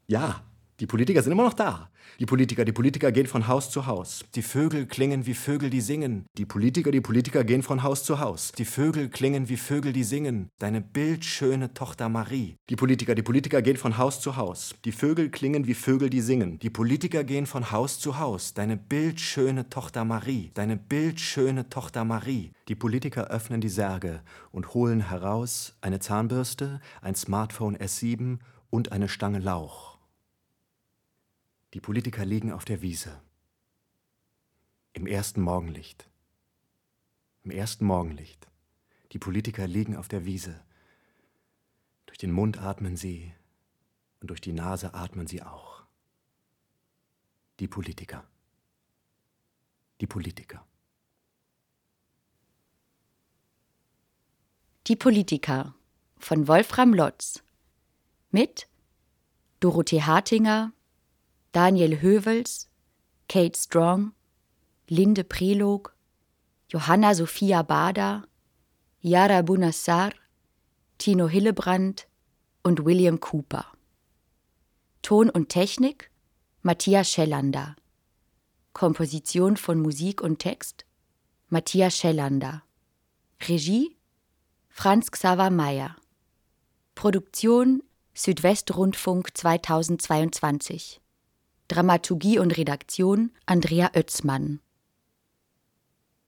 ja. Die Politiker sind immer noch da. Die Politiker, die Politiker gehen von Haus zu Haus. Die Vögel klingen wie Vögel, die singen. Die Politiker, die Politiker gehen von Haus zu Haus. Die Vögel klingen wie Vögel, die singen. Deine bildschöne Tochter Marie. Die Politiker, die Politiker gehen von Haus zu Haus. Die Vögel klingen wie Vögel, die singen. Die Politiker gehen von Haus zu Haus. Deine bildschöne Tochter Marie. Deine bildschöne Tochter Marie. Die Politiker öffnen die Särge und holen heraus eine Zahnbürste, ein Smartphone S7 und eine Stange Lauch. Die Politiker liegen auf der Wiese. Im ersten Morgenlicht. Im ersten Morgenlicht. Die Politiker liegen auf der Wiese. Durch den Mund atmen sie und durch die Nase atmen sie auch. Die Politiker. Die Politiker. Die Politiker von Wolfram Lotz mit Dorothee Hartinger, Daniel Hövels, Kate Strong, Linde Prelog, Johanna Sophia Bader, Yara Bunassar, Tino Hillebrand und William Cooper. Ton und Technik Matthias Schellander. Komposition von Musik und Text Matthias Schellander. Regie Franz Xaver Meyer. Produktion Südwestrundfunk 2022. Dramaturgie und Redaktion Andrea Oetzmann.